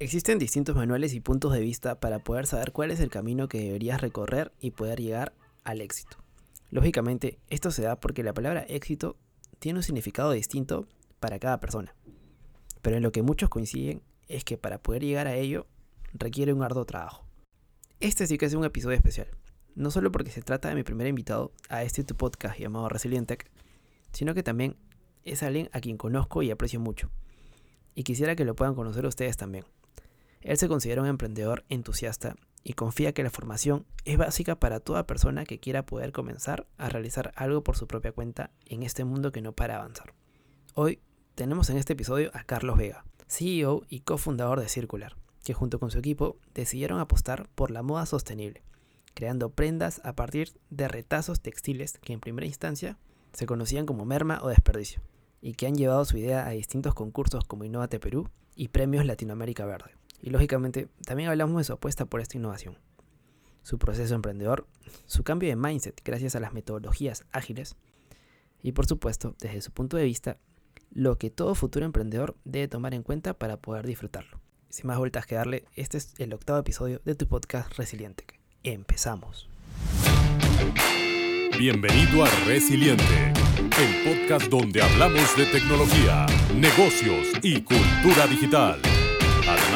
Existen distintos manuales y puntos de vista para poder saber cuál es el camino que deberías recorrer y poder llegar al éxito. Lógicamente, esto se da porque la palabra éxito tiene un significado distinto para cada persona. Pero en lo que muchos coinciden es que para poder llegar a ello requiere un arduo trabajo. Este sí que es un episodio especial, no solo porque se trata de mi primer invitado a este tu podcast llamado Resilientec, sino que también es alguien a quien conozco y aprecio mucho. Y quisiera que lo puedan conocer ustedes también. Él se considera un emprendedor entusiasta y confía que la formación es básica para toda persona que quiera poder comenzar a realizar algo por su propia cuenta en este mundo que no para avanzar. Hoy tenemos en este episodio a Carlos Vega, CEO y cofundador de Circular, que junto con su equipo decidieron apostar por la moda sostenible, creando prendas a partir de retazos textiles que en primera instancia se conocían como merma o desperdicio, y que han llevado su idea a distintos concursos como Innovate Perú y Premios Latinoamérica Verde. Y lógicamente también hablamos de su apuesta por esta innovación, su proceso emprendedor, su cambio de mindset gracias a las metodologías ágiles y por supuesto, desde su punto de vista, lo que todo futuro emprendedor debe tomar en cuenta para poder disfrutarlo. Sin más vueltas que darle, este es el octavo episodio de tu podcast Resiliente. Empezamos. Bienvenido a Resiliente, el podcast donde hablamos de tecnología, negocios y cultura digital.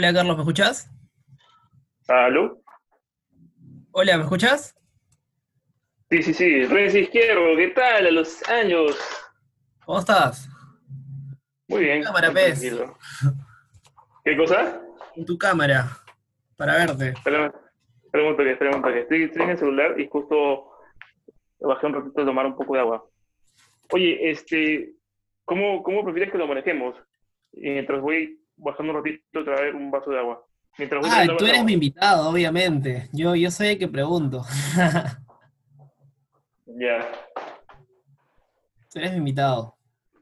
Hola Carlos, ¿me escuchás? ¿Salud? Hola, ¿me escuchás? Sí, sí, sí. Renzo Izquierdo, ¿qué tal? A los años. ¿Cómo estás? Muy bien. Cámara, pez. ¿Qué cosa? En tu cámara, para verte. Toque, espérame un toque. Estoy, estoy en el celular y justo bajé un ratito a tomar un poco de agua. Oye, este, ¿cómo, cómo prefieres que lo manejemos? Mientras voy bajando un ratito a traer un vaso de agua. Mientras Ah, tú eres mi invitado, obviamente. Yo, yo soy el que pregunto. Ya. Tú eres mi invitado.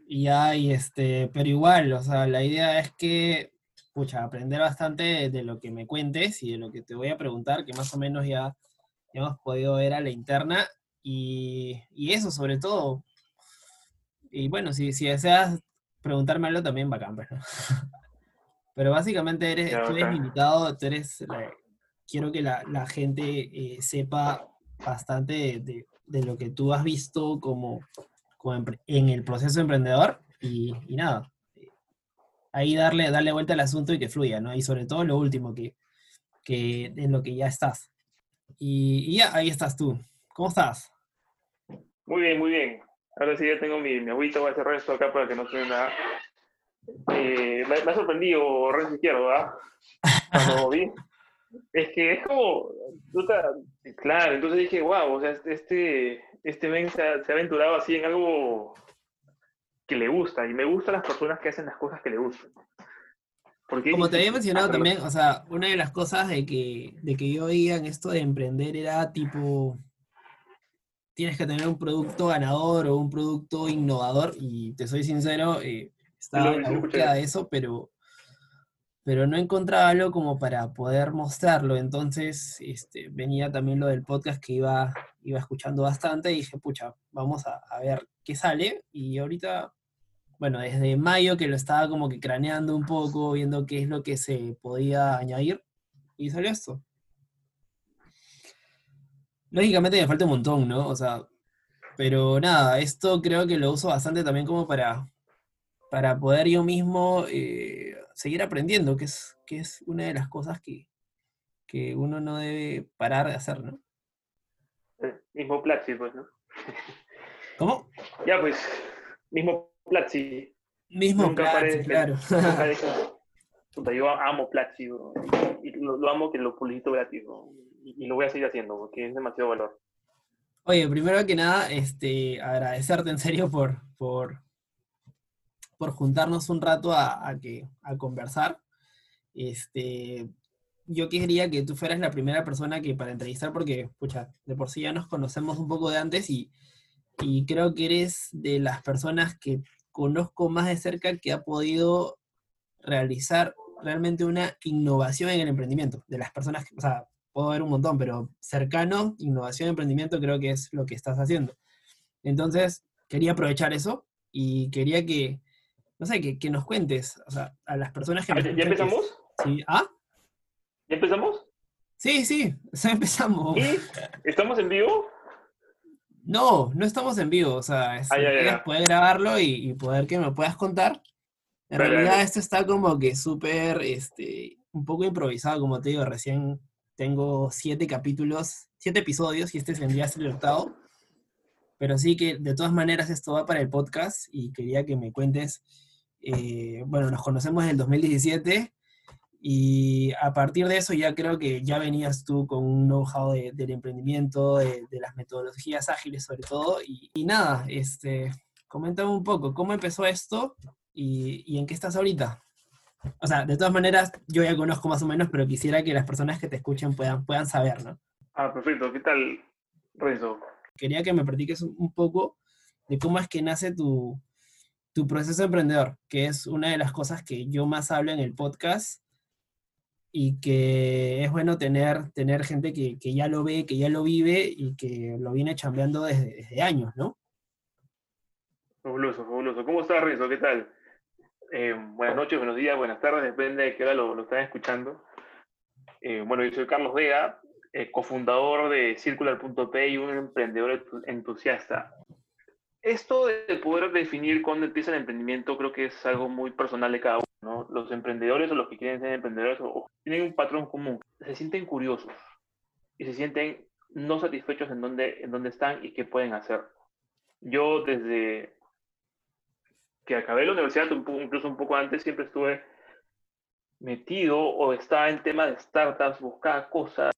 Y y este, pero igual, o sea, la idea es que, pucha, aprender bastante de, de lo que me cuentes y de lo que te voy a preguntar, que más o menos ya, ya hemos podido ver a la interna. Y, y eso, sobre todo. Y bueno, si, si deseas preguntarme algo también, bacán, pues, ¿no? Pero básicamente eres, tú eres mi invitado, tú eres la- quiero que la, la gente eh, sepa bastante de, de- de lo que tú has visto como, como en el proceso emprendedor y, y nada. eh, Ahí darle, darle vuelta al asunto y que fluya, ¿no? Y sobre todo lo último, que, que en lo que ya estás. Y, y ya, ahí estás tú. ¿Cómo estás? Muy bien, muy bien. Ahora sí ya tengo mi, mi agüita, voy a cerrar esto acá para que no suene nada. Eh, me, me ha sorprendido Renzo Izquierdo, ¿ah? Cuando vi. Es que es como. claro, entonces dije, wow, o sea, este, este men se ha, se ha aventurado así en algo que le gusta. Y me gustan las personas que hacen las cosas que le gustan. Porque Como te había Ah, mencionado pero- también, o sea, una de las cosas de que, de que yo veía en esto de emprender era tipo, tienes que tener un producto ganador o un producto innovador, y te soy sincero, eh, estaba en la búsqueda de eso, pero, pero no encontraba algo como para poder mostrarlo, entonces este, venía también lo del podcast que iba, iba escuchando bastante y dije, pucha, vamos a, a ver qué sale, y ahorita bueno, desde mayo que lo estaba como que craneando un poco, viendo qué es lo que se podía añadir, y salió esto. Lógicamente me falta un montón, ¿no? O sea, pero nada, esto creo que lo uso bastante también como para, para poder yo mismo eh, seguir aprendiendo, que es, que es una de las cosas que, que uno no debe parar de hacer, ¿no? eh, Mismo Platzi, pues, ¿no? ¿Cómo? Ya, pues, mismo Platzi. Mismo Nunca Platzi, claro. nunca yo amo Platzi, bro, y lo, lo amo que lo publicito gratis, bro, y lo voy a seguir haciendo porque es demasiado valor. Oye, primero que nada, este, agradecerte en serio por, por, por juntarnos un rato a, a que, a conversar. este, yo quería que tú fueras la primera persona que para entrevistar, porque, pucha, de por sí ya nos conocemos un poco de antes y, y creo que eres de las personas que conozco más de cerca que ha podido realizar realmente una innovación en el emprendimiento. De las personas que, o sea, puedo ver un montón, pero cercano, innovación, emprendimiento, creo que es lo que estás haciendo. Entonces, quería aprovechar eso y quería que, no sé, que, nos cuentes, o sea, a las personas que... ¿Ya, ¿ya empezamos? sí, ¿ah? ¿Ya empezamos? Sí, sí, ya empezamos. ¿Y? ¿Estamos en vivo? No, no estamos en vivo, o sea, es, ah, poder grabarlo y, poder que me puedas contar. En realidad esto está como que súper, este, un poco improvisado, como te digo, recién tengo siete capítulos, siete episodios y este vendría a ser el octavo. Pero sí que de todas maneras esto va para el podcast y quería que me cuentes, eh, bueno, nos conocemos en el 2017 y a partir de eso ya creo que ya venías tú con un know-how del emprendimiento, de, las metodologías ágiles sobre todo. Y, nada, este, coméntame un poco, ¿cómo empezó esto y, en qué estás ahorita? O sea, de todas maneras, yo ya conozco más o menos, pero quisiera que las personas que te escuchen puedan, puedan saber, ¿no? Ah, perfecto. ¿Qué tal, Renzo? Quería que me platiques un poco de cómo es que nace tu, tu proceso emprendedor, que es una de las cosas que yo más hablo en el podcast y que es bueno tener, tener gente que, que, ya lo ve, que ya lo vive y que lo viene chambeando desde, desde años, ¿no? Fabuloso, fabuloso. ¿Cómo estás, Renzo? ¿Qué tal? Eh, buenas noches, buenos días, buenas tardes, depende de qué hora lo, lo están escuchando. Eh, bueno, yo soy Carlos Vega, eh, cofundador de Circular.p y un emprendedor entusiasta. Esto de poder definir cuándo empieza el emprendimiento creo que es algo muy personal de cada uno. ¿no? Los emprendedores o los que quieren ser emprendedores o, tienen un patrón común. Se sienten curiosos y se sienten no satisfechos en dónde, en dónde están y qué pueden hacer. Yo desde que acabé la universidad, incluso un poco antes, siempre estuve metido o estaba en tema de startups, buscaba cosas,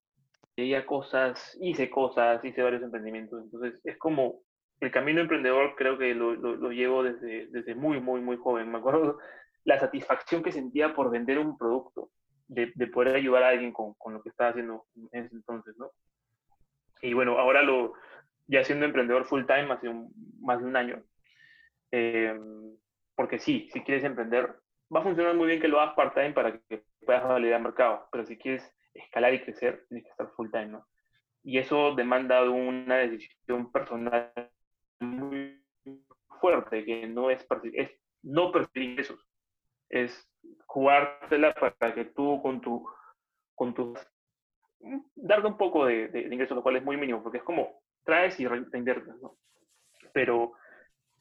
veía cosas, hice cosas, hice varios emprendimientos. Entonces es como el camino emprendedor creo que lo, lo, llevo desde, desde muy, muy, muy joven. Me acuerdo la satisfacción que sentía por vender un producto, de, de poder ayudar a alguien con, con, lo que estaba haciendo en ese entonces, ¿no? Y bueno, ahora lo, ya siendo emprendedor full time, hace más de un año, eh, porque sí, si quieres emprender, va a funcionar muy bien que lo hagas part-time para que puedas validar mercado, pero si quieres escalar y crecer, tienes que estar full time, ¿no? Y eso demanda una decisión personal muy fuerte, que no es, es no percibir eso, es jugártela para que tú con tu, con tu, darte un poco de, de, ingresos, lo cual es muy mínimo, porque es como traes y reinviertes, ¿no? Pero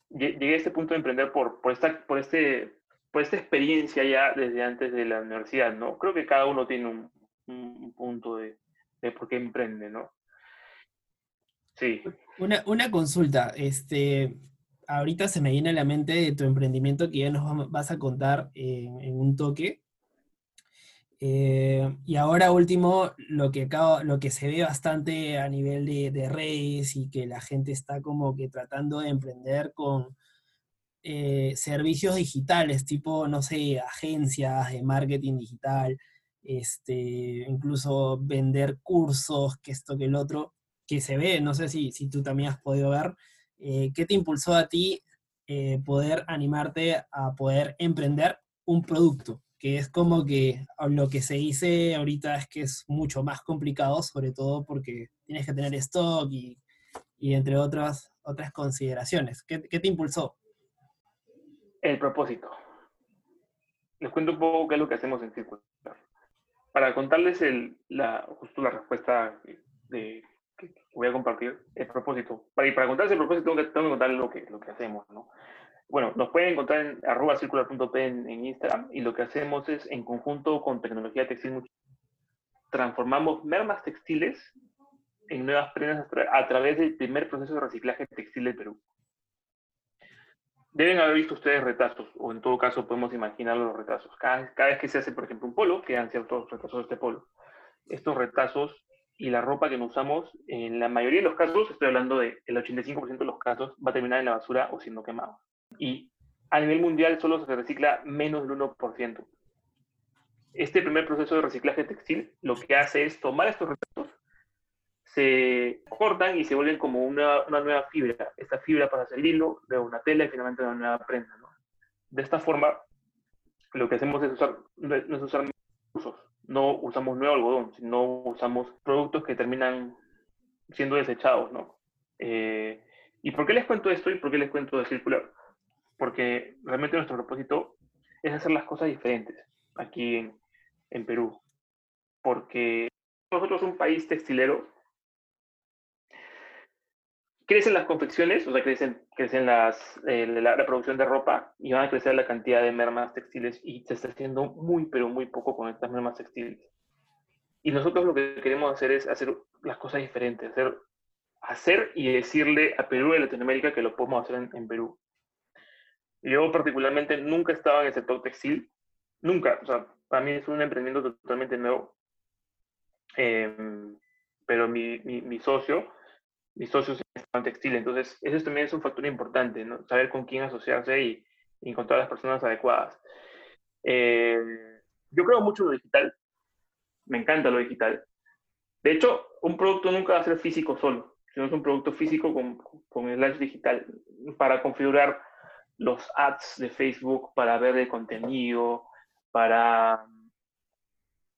llegué a este punto de emprender por, por, esta, por, este, por esta experiencia ya desde antes de la universidad, ¿no? Creo que cada uno tiene un, un punto de, de por qué emprende, ¿no? Sí. Una, una consulta, este, ahorita se me viene a la mente tu emprendimiento que ya nos vas a contar en, un toque. Eh, y ahora último, lo que, lo que se ve bastante a nivel de, redes y que la gente está como que tratando de emprender con eh, servicios digitales, tipo, no sé, agencias de marketing digital, este, incluso vender cursos, que esto, que el otro que se ve, no sé si, si tú también has podido ver, eh, ¿qué te impulsó a ti eh, poder animarte a poder emprender un producto? Que es como que lo que se dice ahorita es que es mucho más complicado, sobre todo porque tienes que tener stock y, y entre otras, otras consideraciones. ¿Qué, ¿Qué, te impulsó? El propósito. Les cuento un poco qué es lo que hacemos en Circular. Para contarles el, la, justo la respuesta de voy a compartir el propósito. Para, y para contarles el propósito tengo que, tengo que contarles lo que, lo que hacemos, ¿no? Bueno, nos pueden encontrar en arroba circular.p en, en, Instagram y lo que hacemos es, en conjunto con tecnología textil, transformamos mermas textiles en nuevas prendas a, través del primer proceso de reciclaje textil del Perú. Deben haber visto ustedes retazos, o en todo caso podemos imaginar los retazos. Cada, cada vez que se hace, por ejemplo, un polo, quedan ciertos retazos de este polo. Estos retazos y la ropa que nos usamos, en la mayoría de los casos, estoy hablando del 85% de los casos, va a terminar en la basura o siendo quemado. Y a nivel mundial solo se recicla menos del 1%. este primer proceso de reciclaje textil lo que hace es tomar estos restos, se cortan y se vuelven como una, una nueva fibra. Esta fibra para hacer hilo, luego una tela y finalmente una nueva prenda. ¿no? De esta forma, lo que hacemos es usar, no es usar usos, no usamos nuevo algodón, sino usamos productos que terminan siendo desechados, ¿no? Eh, ¿Y por qué les cuento esto y por qué les cuento de circular? Porque realmente nuestro propósito es hacer las cosas diferentes aquí en, en Perú. Porque nosotros un país textilero crecen las confecciones, o sea, crecen, crecen las, eh, la, producción de ropa y van a crecer la cantidad de mermas textiles y se está haciendo muy, pero muy poco con estas mermas textiles. Y nosotros lo que queremos hacer es hacer las cosas diferentes, hacer, hacer y decirle a Perú y Latinoamérica que lo podemos hacer en, Perú. Yo particularmente nunca estaba en el sector textil, nunca, o sea, para mí es un emprendimiento totalmente nuevo. Em, pero mi, mi, mi socio, mis socios están textil. Entonces, eso también es un factor importante, ¿no? Saber con quién asociarse y, encontrar las personas adecuadas. Eh, yo creo mucho en lo digital. Me encanta lo digital. De hecho, un producto nunca va a ser físico solo, sino es un producto físico con, con slash digital para configurar los ads de Facebook, para ver el contenido, para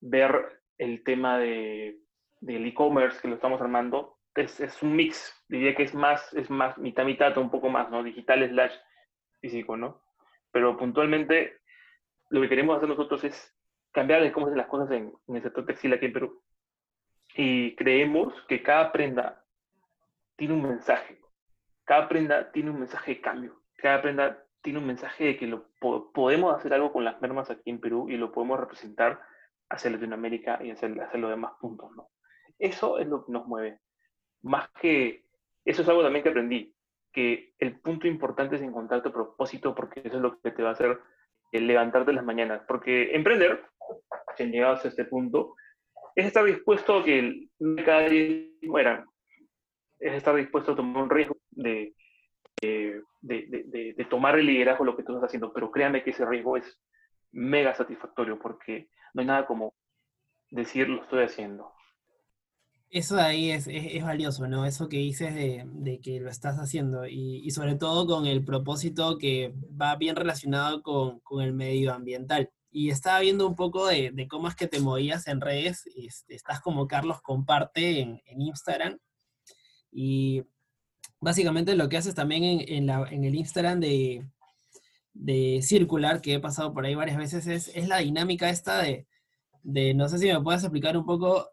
ver el tema de, del e-commerce que lo estamos armando es, un mix, diría que es más, es más mitad mitad un poco más, ¿no? Digital slash físico, ¿no? Pero puntualmente lo que queremos hacer nosotros es cambiar de cómo hacen las cosas en, el sector textil aquí en Perú. Y creemos que cada prenda tiene un mensaje. Cada prenda tiene un mensaje de cambio. Cada prenda tiene un mensaje de que lo, podemos hacer algo con las mermas aquí en Perú y lo podemos representar hacia Latinoamérica y hacia, hacia los demás puntos, ¿no? Eso es lo que nos mueve más que, eso es algo también que aprendí, que el punto importante es encontrar tu propósito porque eso es lo que te va a hacer el levantarte las mañanas. Porque emprender, si llegados a este punto, es estar dispuesto a que cada día mueran. Es estar dispuesto a tomar un riesgo de, de, de, de, tomar el liderazgo de lo que tú estás haciendo. Pero créanme que ese riesgo es mega satisfactorio porque no hay nada como decir lo estoy haciendo. Eso de ahí es, es, valioso, ¿no? Eso que dices de, de que lo estás haciendo y, y, sobre todo con el propósito que va bien relacionado con, con el medioambiental. Y estaba viendo un poco de, de, cómo es que te movías en redes. Este, estás como Carlos Comparte en, en, Instagram. Y básicamente lo que haces también en, en, el Instagram de, de Circular, que he pasado por ahí varias veces, es, es la dinámica esta de, de, no sé si me puedes explicar un poco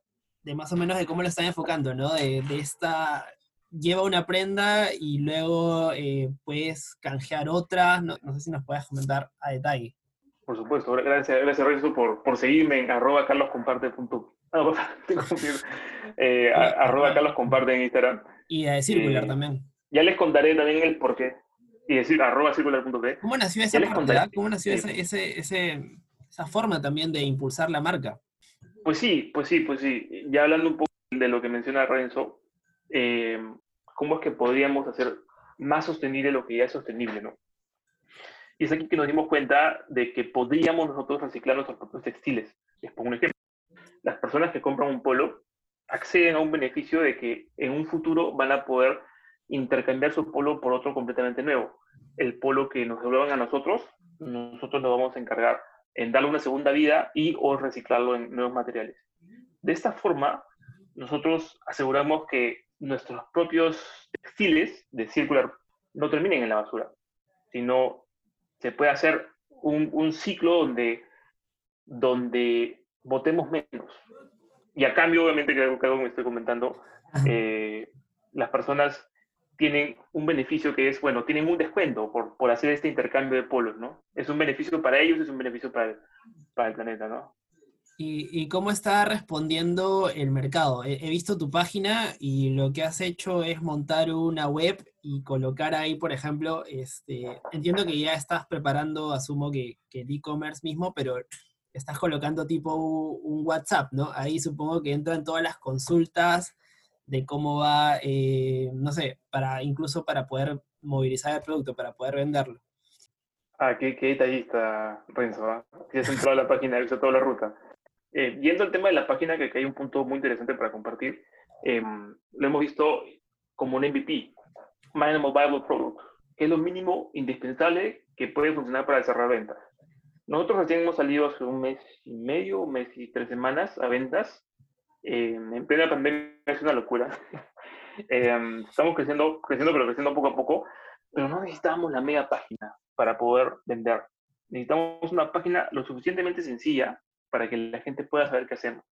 de más o menos de cómo lo están enfocando, ¿no? De, esta, lleva una prenda y luego eh, puedes canjear otra, no, sé si nos puedes comentar a detalle. Por supuesto, gracias, gracias Renzo por, por seguirme en arroba carloscomparte. Ah, eh, arroba carloscomparte en Instagram. Y a circular eh, también. Ya les contaré también el porqué. Y decir arroba circular.p. ¿Cómo nació esa ¿Cómo nació ese, ese, esa forma también de impulsar la marca? Pues sí, pues sí, pues sí. Ya hablando un poco de lo que menciona Renzo, eh, ¿cómo es que podríamos hacer más sostenible lo que ya es sostenible, no? Y es aquí que nos dimos cuenta de que podríamos nosotros reciclar nuestros propios textiles. Les pongo un ejemplo. Las personas que compran un polo acceden a un beneficio de que en un futuro van a poder intercambiar su polo por otro completamente nuevo. El polo que nos devuelvan a nosotros, nosotros lo vamos a encargar en darle una segunda vida y o reciclarlo en nuevos materiales. De esta forma, nosotros aseguramos que nuestros propios textiles de circular no terminen en la basura, sino se puede hacer un, un ciclo donde, donde botemos menos. Y a cambio, obviamente, que algo que me estoy comentando, eh, las personas tienen un beneficio que es, bueno, tienen un descuento por, por hacer este intercambio de polos, ¿no? Es un beneficio para ellos, es un beneficio para el, para el planeta, ¿no? ¿Y, ¿Y, cómo está respondiendo el mercado? He, visto tu página y lo que has hecho es montar una web y colocar ahí, por ejemplo, este, entiendo que ya estás preparando, asumo que, que el e-commerce mismo, pero estás colocando tipo un WhatsApp, ¿no? Ahí supongo que entran todas las consultas, de cómo va, eh, no sé, para incluso para poder movilizar el producto, para poder venderlo. Ah, qué, qué detallista, Renzo. ¿ah? Que has entrado a la página, visto toda la ruta. Eh, viendo el tema de la página, que, hay un punto muy interesante para compartir, em, lo hemos visto como un MVP, Minimum Viable Product, que es lo mínimo indispensable que puede funcionar para cerrar ventas. Nosotros recién hemos salido hace un mes y medio, un mes y tres semanas a ventas. Em, en plena pandemia es una locura. Em, estamos creciendo, creciendo, pero creciendo poco a poco, pero no necesitamos la mega página para poder vender. Necesitamos una página lo suficientemente sencilla para que la gente pueda saber qué hacemos.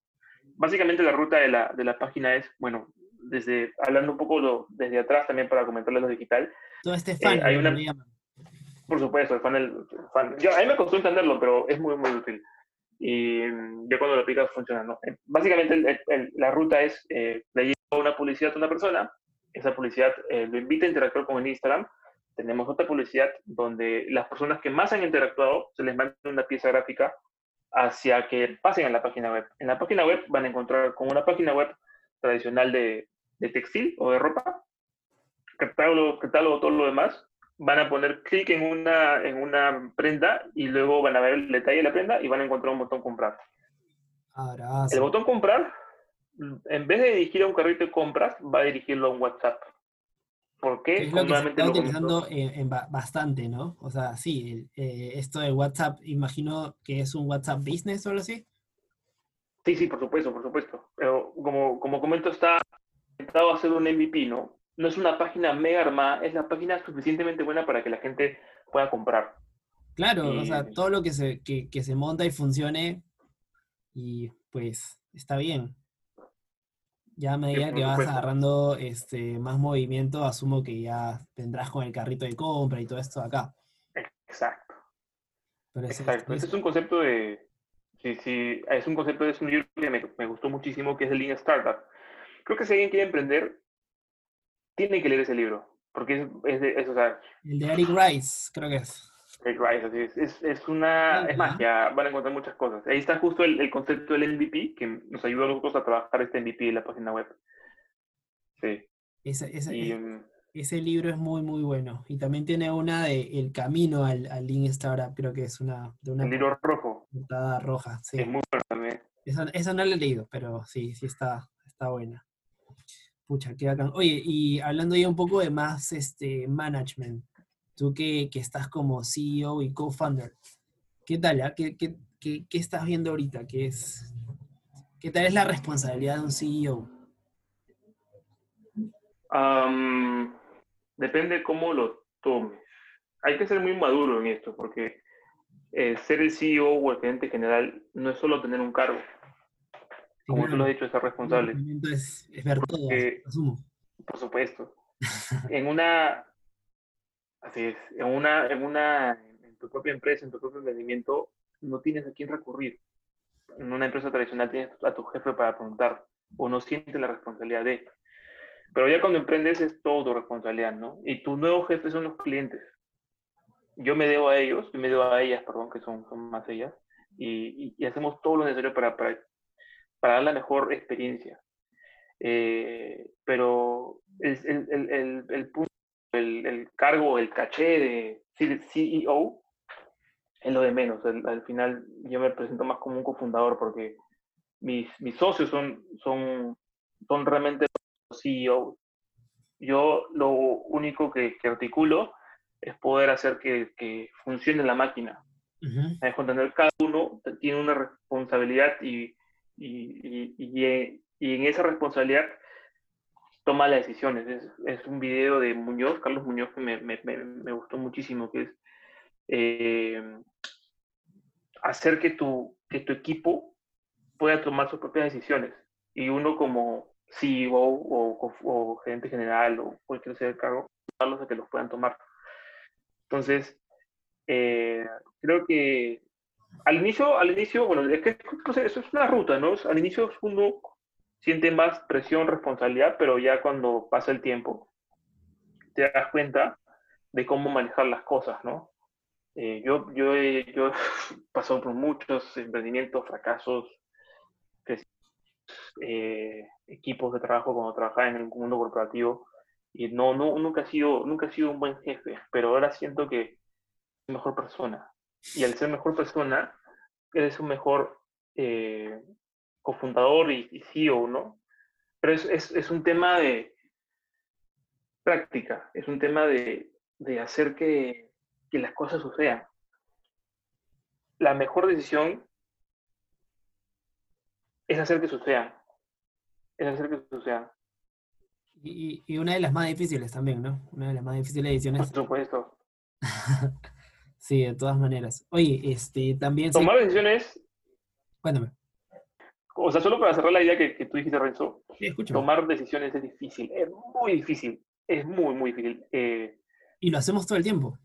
Básicamente la ruta de la, de la página es, bueno, desde hablando un poco desde atrás también para comentarles lo digital. Todo este eh, funnel, hay una, Por supuesto, el funnel, Yo, a mí me costó entenderlo, pero es muy, muy útil. Y mm, ya cuando lo aplicas funciona, ¿no? Eh, básicamente la ruta es, eh, le llega una publicidad a una persona, esa publicidad lo invita a interactuar con el Instagram, tenemos otra publicidad donde las personas que más han interactuado se les manda una pieza gráfica hacia que pasen a la página web. En la página web van a encontrar con una página web tradicional de, de textil o de ropa, catálogo, catálogo, todo lo demás, van a poner clic en una, en una prenda y luego van a ver el detalle de la prenda y van a encontrar un botón comprar. El botón comprar, en vez de dirigir a un carrito de compras, va a dirigirlo a un WhatsApp. ¿Por qué? Es lo que se está utilizando en, bastante, ¿no? O sea, sí, eh, esto de WhatsApp, imagino que es un WhatsApp Business o algo así. Sí, sí, por supuesto, por supuesto. Pero como, como comento, está intentado hacer un MVP, ¿no? No es una página mega armada, es la página suficientemente buena para que la gente pueda comprar. Claro, o sea, todo lo que se, que, que se monta y funcione, y pues está bien. Ya a medida que vas agarrando este, más movimiento, asumo que ya vendrás con el carrito de compra y todo esto acá. Exacto. Exacto. Ese es un concepto de. Sí, sí, es un concepto, de un libro que me, gustó muchísimo, que es el Lean Startup. Creo que si alguien quiere emprender, tiene que leer ese libro. Porque es, de, o sea, El de Eric Rice, creo que es. Eric Rice, así es. Es, es una. es más, ya van a encontrar muchas cosas. Ahí está justo el, el, concepto del MVP, que nos ayuda a nosotros a trabajar este MVP en la página web. Sí. Esa, esa, mm, ese libro es muy, muy bueno. Y también tiene una de El Camino al, al Lean Startup, creo que es una... De una el libro rojo. Portada roja, sí. Es muy bueno también. Esa, esa, no la he leído, pero sí, sí está, está buena. Pucha, qué bacán. Oye, y hablando ya un poco de más este, management, tú que, que estás como CEO y co-founder, ¿qué tal? ¿Qué, qué, qué, qué estás viendo ahorita? ¿Qué, es, ¿Qué tal es la responsabilidad de un CEO? Um, depende cómo lo tomes. Hay que ser muy maduro en esto, porque eh, ser el CEO o el gerente general no es solo tener un cargo. Como tú lo has dicho, es ser responsable. Es, es ver todo, asumo. Por supuesto. en una, así es, en una, en una, en tu propia empresa, en tu propio emprendimiento, no tienes a quién recurrir. En una empresa tradicional tienes a tu jefe para preguntar, o no sientes la responsabilidad de. Pero ya cuando emprendes es todo tu responsabilidad, ¿no? Y tus nuevos jefes son los clientes. Yo me debo a ellos, yo me debo a ellas, perdón, que son, son más ellas, y, y, hacemos todo lo necesario para, para, para dar la mejor experiencia. Eh, pero el, el, el, el, punto, el, cargo, el caché de CEO es lo de menos. al final yo me presento más como un cofundador porque mis, mis socios son, son, son realmente CEO. Yo lo único que, que, articulo es poder hacer que, que funcione la máquina. Uh -huh. cada uno tiene una responsabilidad y, y, y, y, en esa responsabilidad toma las decisiones. Es, es, un video de Muñoz, Carlos Muñoz, que me, me, me gustó muchísimo, que es eh, hacer que tu, que tu equipo pueda tomar sus propias decisiones. Y uno como, CEO o, o, gerente general o cualquier sea el cargo, a que los puedan tomar. Entonces, eh, creo que al inicio, al inicio, bueno, es que eso es una ruta, ¿no? Al inicio uno siente más presión, responsabilidad, pero ya cuando pasa el tiempo, te das cuenta de cómo manejar las cosas, ¿no? Eh, yo, yo, he, yo he pasado por muchos emprendimientos, fracasos, eh, equipos de trabajo cuando trabajaba en el mundo corporativo y no, no, nunca, ha sido, nunca he sido un buen jefe, pero ahora siento que mejor persona. Y al ser mejor persona, eres un mejor eh, cofundador y, y, CEO, ¿no? Pero es, es, es, un tema de práctica, es un tema de, de hacer que, que las cosas sucedan. La mejor decisión es hacer que sucedan. Es hacer que sucedan. Y, y, una de las más difíciles también, ¿no? Una de las más difíciles decisiones. Por supuesto. sí, de todas maneras. Oye, este, también... Tomar decisiones... Cuéntame. O sea, solo para cerrar la idea que, que tú dijiste, Renzo, sí, tomar decisiones es difícil, es muy difícil, es muy, muy difícil. Eh, y lo hacemos todo el tiempo.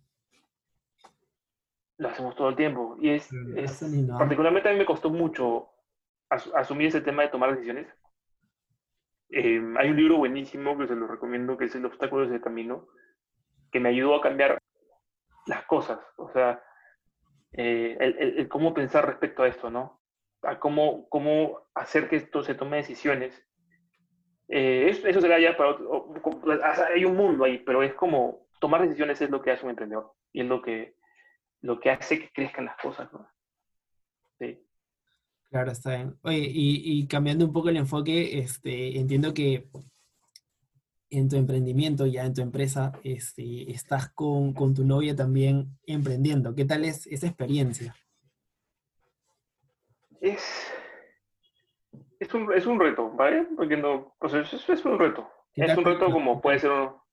Lo hacemos todo el tiempo. Y es, es particularmente a mí me costó mucho as, asumir ese tema de tomar decisiones. Eh, hay un libro buenísimo que se lo recomiendo, que es El obstáculo del camino, que me ayudó a cambiar las cosas, o sea, eh, el, cómo pensar respecto a esto, ¿no? A cómo, cómo hacer que esto se tome decisiones. Eh, eso, eso, será ya para otro, hay un mundo ahí, pero es como tomar decisiones es lo que hace un emprendedor y es lo que, lo que hace que crezcan las cosas, ¿no? Sí. Claro, está bien. Oye, y, y, cambiando un poco el enfoque, este, entiendo que en tu emprendimiento, ya en tu empresa, este, estás con, con, tu novia también emprendiendo. ¿Qué tal es esa experiencia? Es, es, un, es un reto, ¿vale? Porque no, es, es un reto. Es un reto como puede ser uno.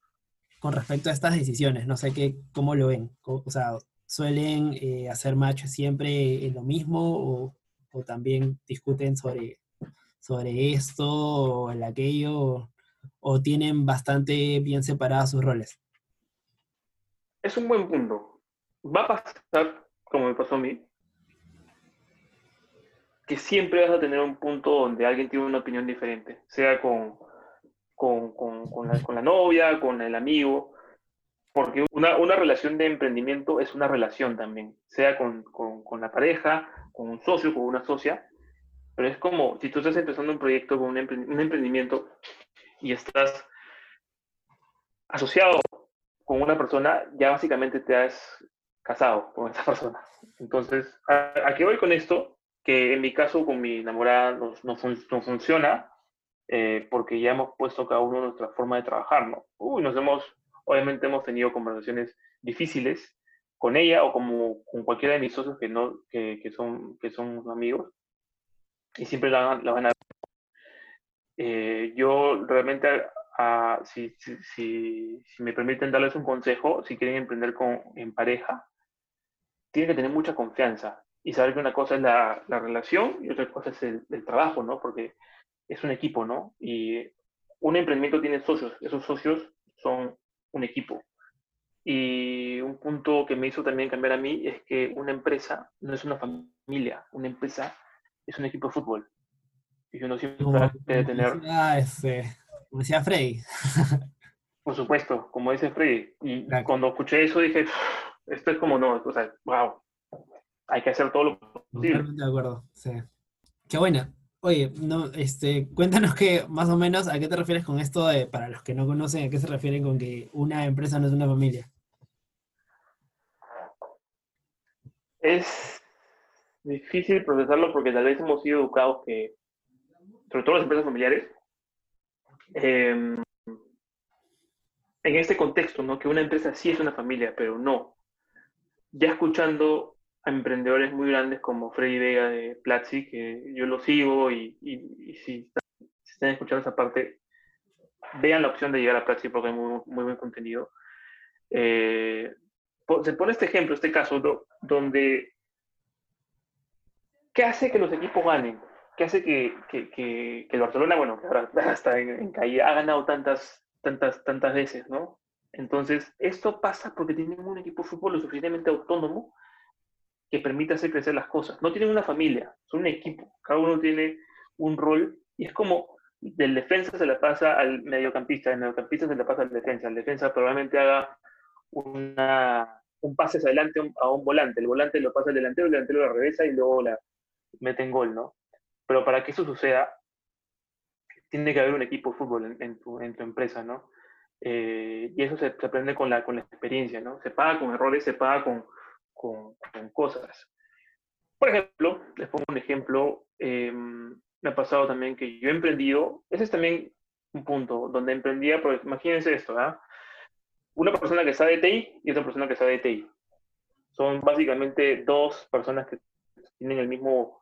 Con respecto a estas decisiones, no sé qué, cómo lo ven. O sea, ¿suelen eh, hacer macho siempre en lo mismo o, o también discuten sobre, sobre esto o el aquello? O tienen bastante bien separadas sus roles? Es un buen punto. Va a pasar, como me pasó a mí, que siempre vas a tener un punto donde alguien tiene una opinión diferente, sea con, con, con, con la, la, novia, con el amigo, porque una, una, relación de emprendimiento es una relación también, sea con, la pareja, con un socio, con una socia, pero es como si tú estás empezando un proyecto con un emprendimiento, y estás asociado con una persona, ya básicamente te has casado con esa persona. Entonces, ¿a, qué voy con esto? Que en mi caso con mi enamorada no, no, funciona eh, porque ya hemos puesto cada uno nuestra forma de trabajar, ¿no? Uy, nos hemos, obviamente hemos tenido conversaciones difíciles con ella o como con cualquiera de mis socios que, no, que, que son, que son amigos y siempre la, la van a eh, yo realmente, uh, si, si, si, si, me permiten darles un consejo, si quieren emprender con, en pareja, tienen que tener mucha confianza y saber que una cosa es la, la relación y otra cosa es el, el, trabajo, ¿no? Porque es un equipo, ¿no? Y un emprendimiento tiene socios, esos socios son un equipo. Y un punto que me hizo también cambiar a mí es que una empresa no es una familia, una empresa es un equipo de fútbol y uno siempre como, debe tener... Decía, este, como decía Freddy. Por supuesto, como dice Freddy. Y claro. cuando escuché eso dije, esto es como no, o sea, wow, hay que hacer todo lo posible. Totalmente de acuerdo, sí. Qué buena. Oye, no, este, cuéntanos que más o menos a qué te refieres con esto de, para los que no conocen, a qué se refieren con que una empresa no es una familia. Es difícil procesarlo porque tal vez hemos sido educados que sobre todo las empresas familiares, eh, en este contexto, ¿no? Que una empresa sí es una familia, pero no. Ya escuchando a emprendedores muy grandes como Freddy Vega de Platzi, que yo lo sigo y, y, y si, están, si, están, escuchando esa parte, vean la opción de llegar a Platzi porque hay muy, muy buen contenido. Eh, se pone este ejemplo, este caso, do, donde ¿qué hace que los equipos ganen? ¿Qué hace que, que, que, que, el Barcelona, bueno, que ahora está en, caída, ha ganado tantas, tantas, tantas veces, ¿no? Entonces, esto pasa porque tienen un equipo de fútbol lo suficientemente autónomo que permite hacer crecer las cosas. No tienen una familia, son un equipo. Cada uno tiene un rol y es como del defensa se la pasa al mediocampista, del mediocampista se la pasa al defensa. El defensa probablemente haga una, un pase hacia adelante a un volante. El volante lo pasa al delantero, el delantero lo regresa y luego la mete en gol, ¿no? Pero para que eso suceda, tiene que haber un equipo de fútbol en, tu, en tu, empresa, ¿no? Eh, y eso se, aprende con la, con la experiencia, ¿no? Se paga con errores, se paga con, con, cosas. Por ejemplo, les pongo un ejemplo, em, me ha pasado también que yo he emprendido, ese es también un punto donde emprendía, pues imagínense esto, ¿ah? Una persona que sabe de TI y otra persona que sabe de TI. Son básicamente dos personas que tienen el mismo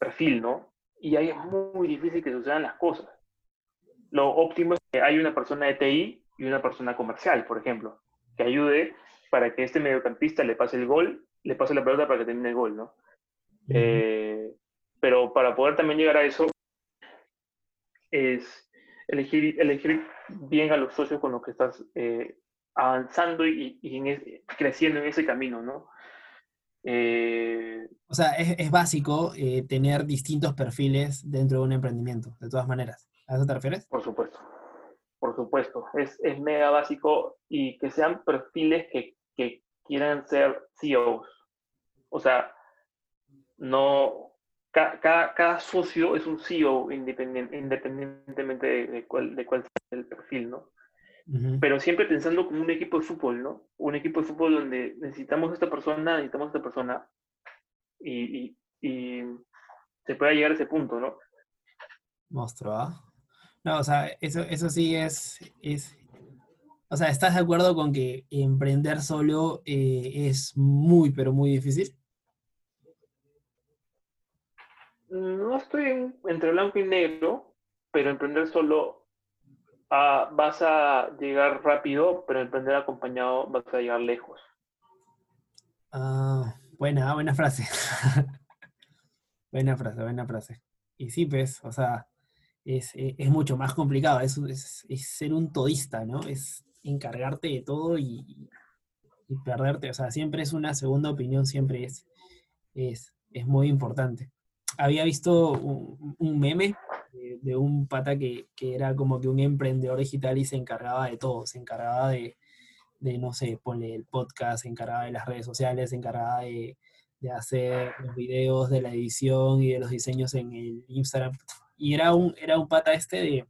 perfil, ¿no? Y ahí es muy difícil que sucedan las cosas. Lo óptimo es que hay una persona de TI y una persona comercial, por ejemplo, que ayude para que este mediocampista le pase el gol, le pase la pelota para que termine el gol, ¿no? Eh, pero para poder también llegar a eso es elegir, elegir bien a los socios con los que estás eh, avanzando y, creciendo en ese camino, ¿no? Eh, o sea, es, básico tener distintos perfiles dentro de un emprendimiento, de todas maneras. ¿A eso te refieres? Por supuesto por supuesto. Es, es mega básico y que sean perfiles que, que quieran ser CEOs. O sea, no, cada, cada socio es un CEO independientemente de, cuál, de cuál sea el perfil, ¿no? Pero siempre pensando como un equipo de fútbol, ¿no? Un equipo de fútbol donde necesitamos a esta persona, necesitamos a esta persona y, y, y se pueda llegar a ese punto, ¿no? Monstruo, ¿ah? No, o sea, eso, eso sí es, es, o sea, ¿estás de acuerdo con que emprender solo eh, es muy, pero muy difícil? No estoy entre blanco y negro, pero emprender solo ah, vas a llegar rápido, pero emprender acompañado vas a llegar lejos. Ah, buena, buena frase. buena frase, buena frase. Y sí, pues, o sea, eh, es, mucho más complicado, es, es, ser un todista, ¿no? Es encargarte de todo y, perderte, o sea, siempre es una segunda opinión, siempre es, es, muy importante. Había visto un, meme de, un pata que, era como que un emprendedor digital y se encargaba de todo, se encargaba de, no sé, ponle el podcast, se encargaba de las redes sociales, se encargaba de, de hacer los videos, de la edición y de los diseños en el Instagram y era un, era un pata este de,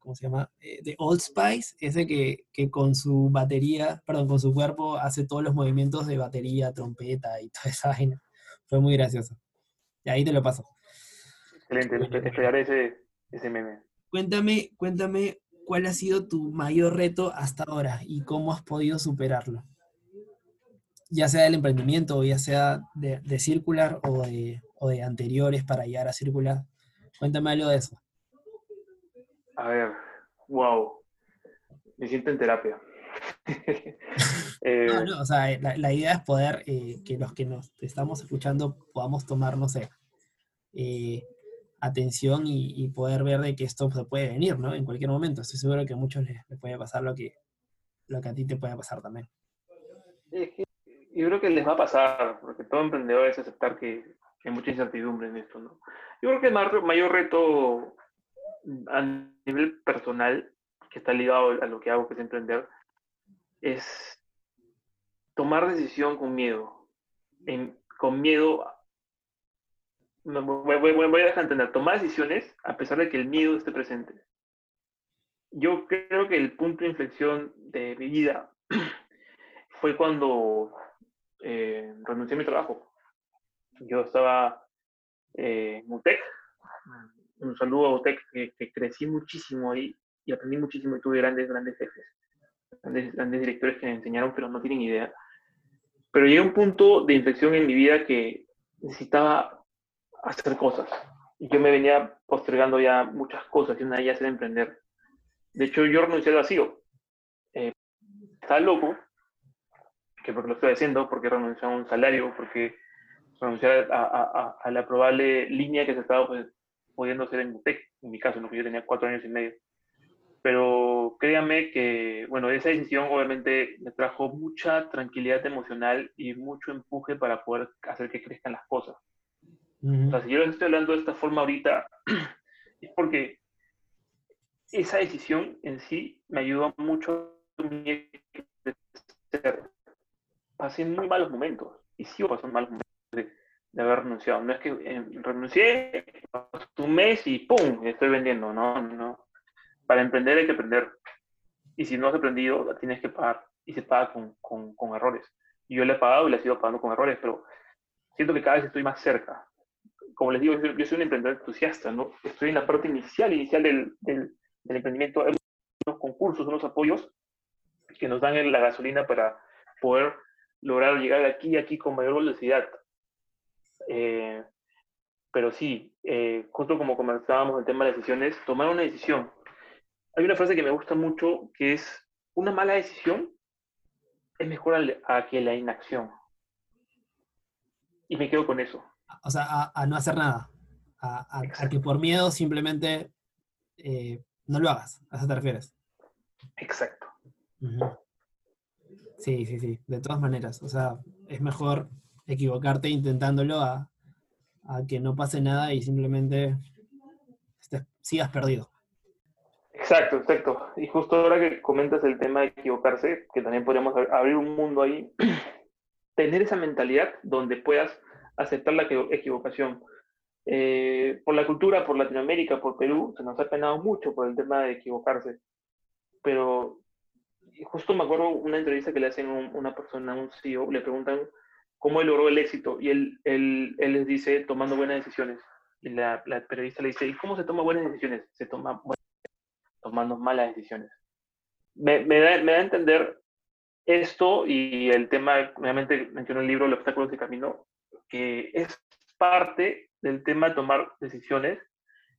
¿cómo se llama? Eh, de Old Spice, ese que, con su batería, perdón, con su cuerpo hace todos los movimientos de batería, trompeta y toda esa vaina. Fue muy gracioso. Y ahí te lo paso. Excelente, esperaré ese, ese meme. Cuéntame, cuéntame cuál ha sido tu mayor reto hasta ahora y cómo has podido superarlo. Ya sea del emprendimiento, ya sea de, de Circular o de, o de anteriores para llegar a Circular. Cuéntame algo de eso. A ver, wow. Me siento en terapia. Eh, no, no, o sea, la, idea es poder eh, que los que nos estamos escuchando podamos tomar, no sé, eh, atención y, poder ver de que esto se puede venir, ¿no? En cualquier momento. Estoy seguro que a muchos les, puede pasar lo que, lo que a ti te puede pasar también. yo creo que les va a pasar, porque todo emprendedor es aceptar que hay mucha incertidumbre en esto, ¿no? Yo creo que el mayor reto a nivel personal, que está ligado a lo que hago, que es emprender, es tomar decisión con miedo. con miedo, voy, a dejar tomar decisiones a pesar de que el miedo esté presente. Yo creo que el punto de inflexión de mi vida fue cuando eh, renuncié a mi trabajo. Yo estaba eh, Mutec. Un saludo a Mutec, que, crecí muchísimo ahí y aprendí muchísimo y tuve grandes, grandes jefes, grandes, grandes directores que me enseñaron, pero no tienen idea. Pero llegué a un punto de inflexión en mi vida que necesitaba hacer cosas. Y yo me venía postergando ya muchas cosas y una de ellas era emprender. De hecho, yo renuncié al vacío. Eh, estaba loco, que porque lo estoy haciendo, porque renuncié a un salario, porque renunciar a, la probable línea que se estaba pues, pudiendo hacer en UTEC, en mi caso, en lo que yo tenía cuatro años y medio. Pero créanme que, bueno, esa decisión obviamente me trajo mucha tranquilidad emocional y mucho empuje para poder hacer que crezcan las cosas. O sea, si yo les estoy hablando de esta forma ahorita, es porque esa decisión en sí me ayudó mucho a crecer. Pasé muy malos momentos y sigo pasando malos momentos de, haber renunciado. No es que eh, renuncié, un mes y ¡pum! Estoy vendiendo. No, no. Para emprender hay que aprender. Y si no has aprendido, tienes que pagar. Y se paga con, con, errores. yo le he pagado y le he sido pagando con errores, pero siento que cada vez estoy más cerca. Como les digo, yo, soy un emprendedor entusiasta. Estoy en la parte inicial, inicial del, emprendimiento. Hay unos concursos, unos apoyos que nos dan la gasolina para poder lograr llegar aquí a aquí con mayor velocidad. Eh, pero sí, eh, justo como comenzábamos el tema de decisiones, tomar una decisión. Hay una frase que me gusta mucho que es, una mala decisión es mejor a, que la inacción. Y me quedo con eso. O sea, a, no hacer nada. A, que por miedo simplemente eh, no lo hagas. ¿A eso te refieres? Exacto. Sí, sí, sí. De todas maneras. O sea, es mejor equivocarte intentándolo a, a que no pase nada y simplemente sigas perdido. Exacto, exacto. Y justo ahora que comentas el tema de equivocarse, que también podríamos abrir un mundo ahí, tener esa mentalidad donde puedas aceptar la equivocación. Eh, por la cultura, por Latinoamérica, por Perú, se nos ha penado mucho por el tema de equivocarse. Pero justo me acuerdo una entrevista que le hacen a una persona, a un CEO, le preguntan cómo él logró el éxito y él, él, él les dice tomando buenas decisiones. Y la, la, periodista le dice, ¿y cómo se toma buenas decisiones? Se toma tomando malas decisiones. Me, me, da, me da a entender esto y el tema, obviamente mencionó el libro Los obstáculos de camino, que es parte del tema de tomar decisiones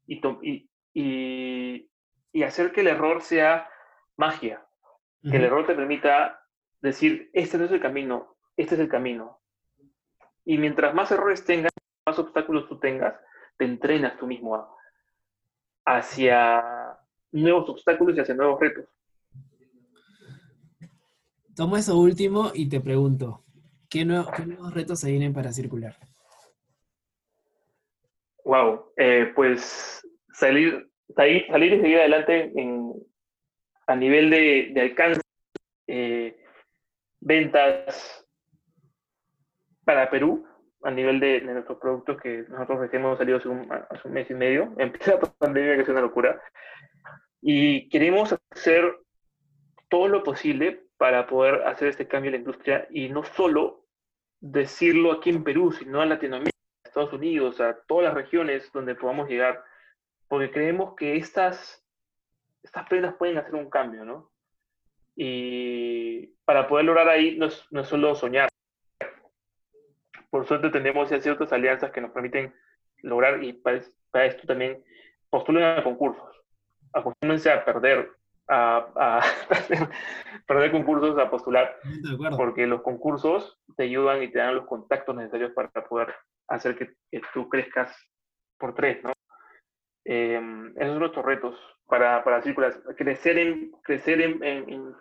y, y, y, y hacer que el error sea magia, que el error te permita decir, este no es el camino, este es el camino. Y mientras más errores tengas, más obstáculos tú tengas, te entrenas tú mismo hacia nuevos obstáculos y hacia nuevos retos. Tomo eso último y te pregunto, ¿qué, nuevos retos se vienen para circular? Wow, eh, pues salir, salir, salir, y seguir adelante a nivel de, alcance, eh, ventas para Perú, a nivel de, nuestros productos que nosotros recién hemos salido hace un, hace un mes y medio, empieza la pandemia que es una locura, y queremos hacer todo lo posible para poder hacer este cambio en la industria y no solo decirlo aquí en Perú, sino en Latinoamérica, Estados Unidos, a todas las regiones donde podamos llegar, porque creemos que estas, estas prendas pueden hacer un cambio, ¿no? Y para poder lograr ahí no es, no es solo soñar. Por suerte tenemos ya ciertas alianzas que nos permiten lograr y para, para esto también postulen a concursos acostúmense a perder, a, perder concursos, a postular, porque los concursos te ayudan y te dan los contactos necesarios para poder hacer que, tú crezcas por tres, ¿no? Em, esos son nuestros retos para, para Círculas, crecer, en, crecer en, en,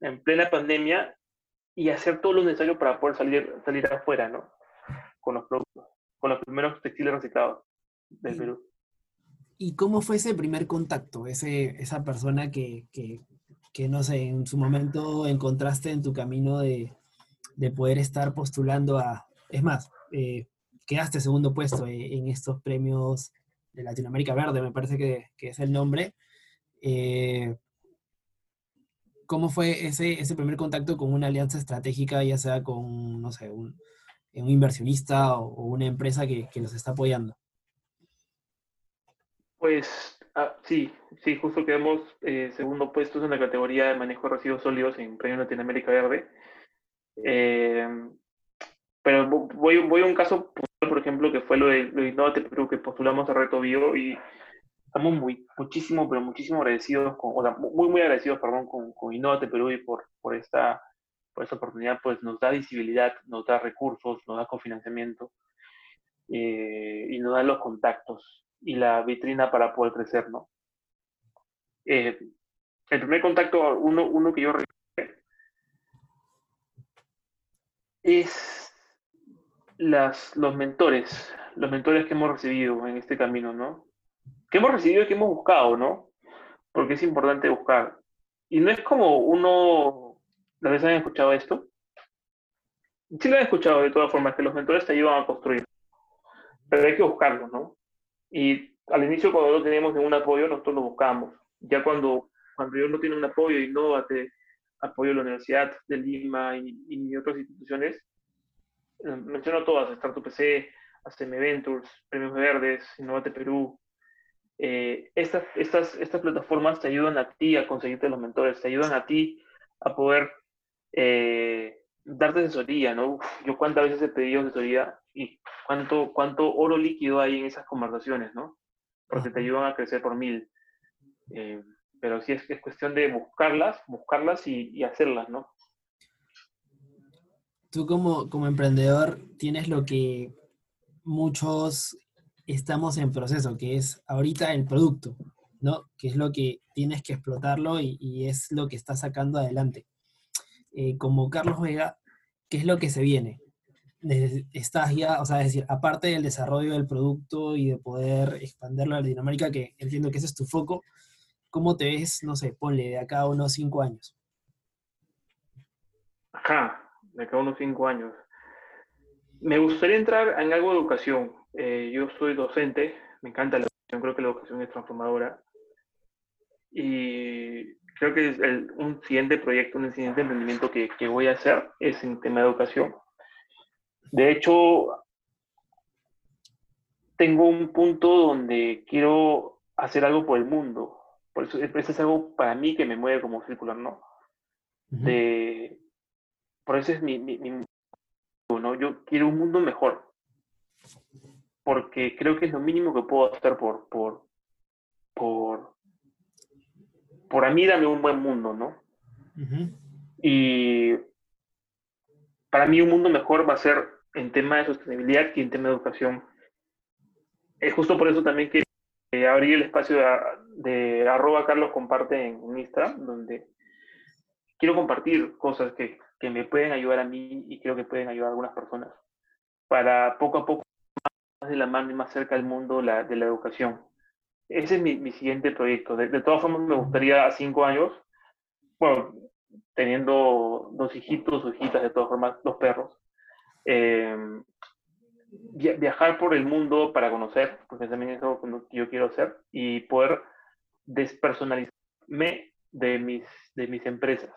en, plena pandemia y hacer todo lo necesario para poder salir, salir afuera, ¿no? Con los productos, con los primeros textiles reciclados del Perú. ¿Y cómo fue ese primer contacto? Ese, esa persona que, que, no sé, en su momento encontraste en tu camino de, de poder estar postulando a... Es más, eh, quedaste segundo puesto en, estos premios de Latinoamérica Verde, me parece que, que es el nombre. Eh, ¿Cómo fue ese, ese primer contacto con una alianza estratégica, ya sea con, no sé, un, un inversionista o, o, una empresa que, que los está apoyando? Pues ah, sí, sí, justo quedamos eh, segundo puesto en la categoría de manejo de residuos sólidos en Premio Latinoamérica Verde. Eh, pero voy, a un caso, por ejemplo, que fue lo de, lo Innovate Perú, que postulamos a Reto Bio y estamos muy, muchísimo, pero muchísimo agradecidos, con, o sea, muy, muy agradecidos, perdón, con, con Innovate Perú y por, por, esta, por esta oportunidad, pues nos da visibilidad, nos da recursos, nos da cofinanciamiento eh, y nos da los contactos y la vitrina para poder crecer, ¿no? Eh, el primer contacto, uno, uno que yo es las, los mentores, los mentores que hemos recibido en este camino, ¿no? Que hemos recibido y que hemos buscado, ¿no? Porque es importante buscar. Y no es como uno, ¿la vez han escuchado esto? Sí lo han escuchado de todas formas, que los mentores te ayudan a construir. Pero hay que buscarlo, ¿no? Y al inicio, cuando no teníamos ningún apoyo, nosotros lo buscamos. Ya cuando, cuando yo no tiene un apoyo y no te, apoyo a la Universidad de Lima y, otras instituciones. Eh, menciono todas, Startup PC, ACM Ventures, Premios Verdes, Innovate Perú. Eh, estas, estas, estas plataformas te ayudan a ti a conseguirte los mentores, te ayudan a ti a poder eh, darte asesoría, ¿no? yo cuántas veces he pedido asesoría y cuánto, cuánto oro líquido hay en esas conversaciones, ¿no? Porque te ayudan a crecer por mil. Eh, pero sí es, es cuestión de buscarlas, buscarlas y, hacerlas, ¿no? Tú como, como emprendedor tienes lo que muchos estamos en proceso, que es ahorita el producto, ¿no? Que es lo que tienes que explotarlo y, es lo que estás sacando adelante. Eh, como Carlos Vega, ¿qué es lo que se viene? Estás ya, o sea, es decir, aparte del desarrollo del producto y de poder expandirlo a Latinoamérica, que entiendo que ese es tu foco, ¿Cómo te ves, no sé, ponle de acá unos cinco años? Ajá, de acá unos cinco años. Me gustaría entrar en algo de educación. Eh, yo soy docente, me encanta la educación, creo que la educación es transformadora. Y creo que es un siguiente proyecto, un siguiente emprendimiento que, que voy a hacer es en tema de educación. De hecho, tengo un punto donde quiero hacer algo por el mundo. Por eso, es algo para mí que me mueve como circular, ¿no? de, por eso es mi, mi, ¿no? Yo quiero un mundo mejor. Porque creo que es lo mínimo que puedo hacer por, por, por, por a mí darme un buen mundo, ¿no? Y para mí un mundo mejor va a ser en tema de sostenibilidad y en tema de educación. Es justo por eso también que eh, abrí el espacio de, arroba Carlos comparte en, Instagram, donde quiero compartir cosas que, que, me pueden ayudar a mí y creo que pueden ayudar a algunas personas para poco a poco más de la mano y más cerca del mundo la, de la educación. Ese es mi, mi siguiente proyecto. De, de, todas formas, me gustaría a cinco años, bueno, teniendo dos hijitos o hijitas, de todas formas, dos perros, eh, viajar por el mundo para conocer, porque también es algo que yo quiero hacer, y poder despersonalizarme de mis, de mis empresas.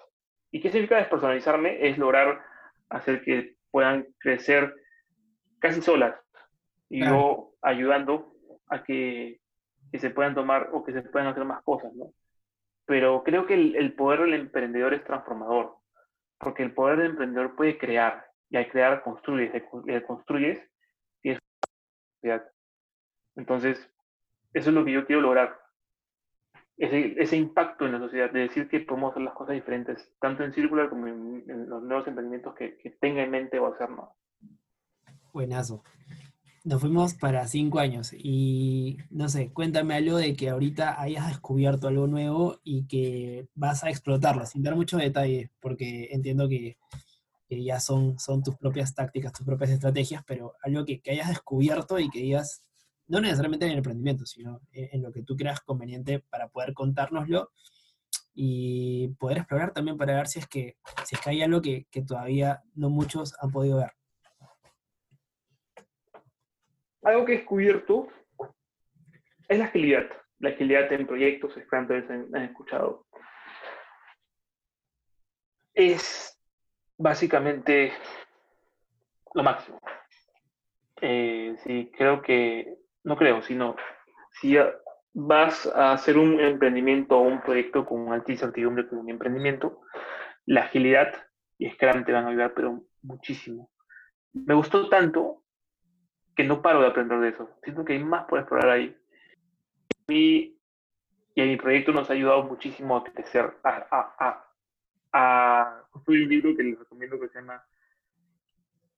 ¿Y qué significa despersonalizarme? Es lograr hacer que puedan crecer casi solas y yo ayudando a que, que, se puedan tomar o que se puedan hacer más cosas, ¿no? Pero creo que el, el poder del emprendedor es transformador, porque el poder del emprendedor puede crear, y al crear construyes, y construyes entonces, eso es lo que yo quiero lograr. Ese, ese, impacto en la sociedad, de decir que podemos hacer las cosas diferentes, tanto en Circular como en, los nuevos emprendimientos que, que, tenga en mente o hacer ¿no? Buenazo. Nos fuimos para cinco años y no sé, cuéntame algo de que ahorita hayas descubierto algo nuevo y que vas a explotarlo, sin dar muchos detalles, porque entiendo que ya son, son tus propias tácticas, tus propias estrategias, pero algo que, que hayas descubierto y que digas, no necesariamente en el emprendimiento, sino en, lo que tú creas conveniente para poder contárnoslo y poder explorar también para ver si es que, si es que hay algo que todavía no muchos han podido ver. Algo que he descubierto es la agilidad. La agilidad en proyectos, que antes han escuchado. Es básicamente lo máximo. Eh, sí, creo que, no creo, sino si vas a hacer un emprendimiento o un proyecto con alta incertidumbre como un emprendimiento, la agilidad y Scrum te van a ayudar, pero muchísimo. Me gustó tanto que no paro de aprender de eso. Siento que hay más por explorar ahí. Y, y a mi proyecto nos ha ayudado muchísimo a crecer, a, a, a construir un libro que les recomiendo que se llama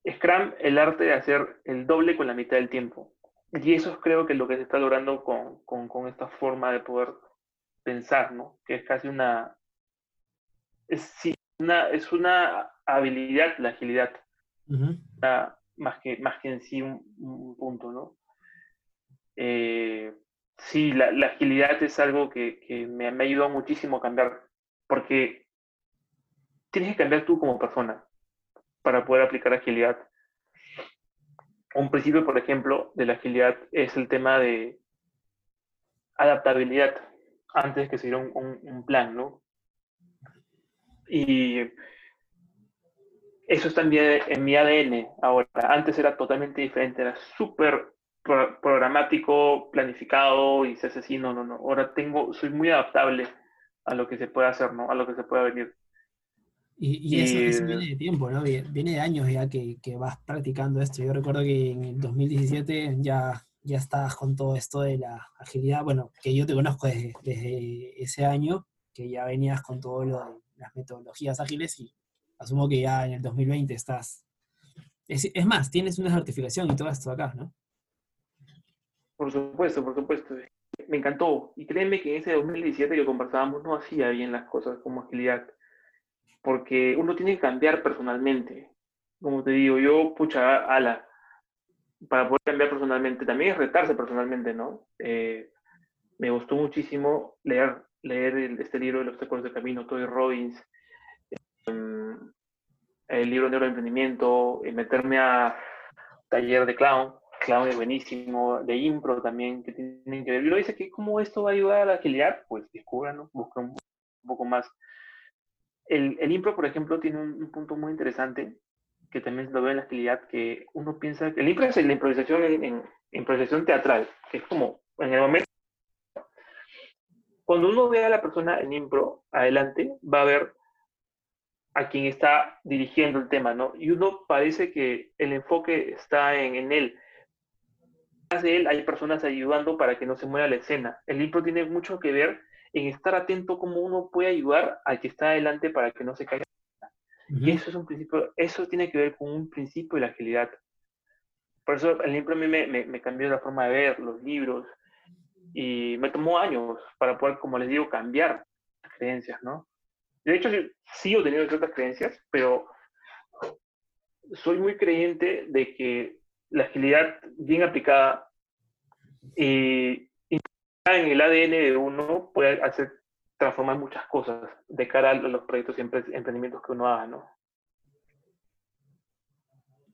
Scrum, el arte de hacer el doble con la mitad del tiempo. Y eso creo que es lo que se está logrando con, con, con esta forma de poder pensar, ¿no? Que es casi una... Es, una, es una habilidad, la agilidad, más, que, más que en sí un, punto, ¿no? Eh, sí, la, agilidad es algo que, me, ha ayudado muchísimo a cambiar, porque tienes que cambiar tú como persona para poder aplicar agilidad. Un principio, por ejemplo, de la agilidad es el tema de adaptabilidad antes que seguir un, un, plan, ¿no? Y eso está en mi, ADN ahora. Antes era totalmente diferente, era súper programático, planificado y se así, no, no, no. Ahora tengo, soy muy adaptable a lo que se puede hacer, ¿no? A lo que se pueda venir. Y, eso, viene de tiempo, ¿no? Viene de años ya que, que, vas practicando esto. Yo recuerdo que en el 2017 ya, ya estabas con todo esto de la agilidad, bueno, que yo te conozco desde, desde ese año, que ya venías con todo lo de las metodologías ágiles y asumo que ya en el 2020 estás... Es, más, tienes una certificación y todo esto acá, ¿no? Por supuesto, por supuesto. Me encantó. Y créeme que en ese 2017 que conversábamos no hacía bien las cosas como agilidad. Porque uno tiene que cambiar personalmente. Como te digo, yo, pucha, ala, para poder cambiar personalmente, también es retarse personalmente, ¿no? Eh, me gustó muchísimo leer, leer este libro de los obstáculos del camino, Tony Robbins, el libro de neuroemprendimiento, meterme a taller de clown, clown es buenísimo, de impro también, que tienen que ver. Y lo dice que cómo esto va a ayudar a la agilidad, pues descúbranlo, busquen un, poco más. El, el, impro, por ejemplo, tiene un, punto muy interesante que también lo ve en la agilidad, que uno piensa que el impro es la improvisación en, improvisación teatral, que es como en el momento. Cuando uno ve a la persona en impro adelante, va a ver a quien está dirigiendo el tema, ¿no? Y uno parece que el enfoque está en, en él, de él hay personas ayudando para que no se muera la escena. El impro tiene mucho que ver en estar atento cómo uno puede ayudar al que está adelante para que no se caiga. Y eso es un principio, eso tiene que ver con un principio de la agilidad. Por eso el impro a mí me, me, cambió la forma de ver los libros y me tomó años para poder, como les digo, cambiar las creencias, ¿no? De hecho, sigo teniendo ciertas creencias, pero soy muy creyente de que la agilidad bien aplicada y, en el ADN de uno puede hacer transformar muchas cosas de cara a los proyectos y emprendimientos que uno haga, ¿no?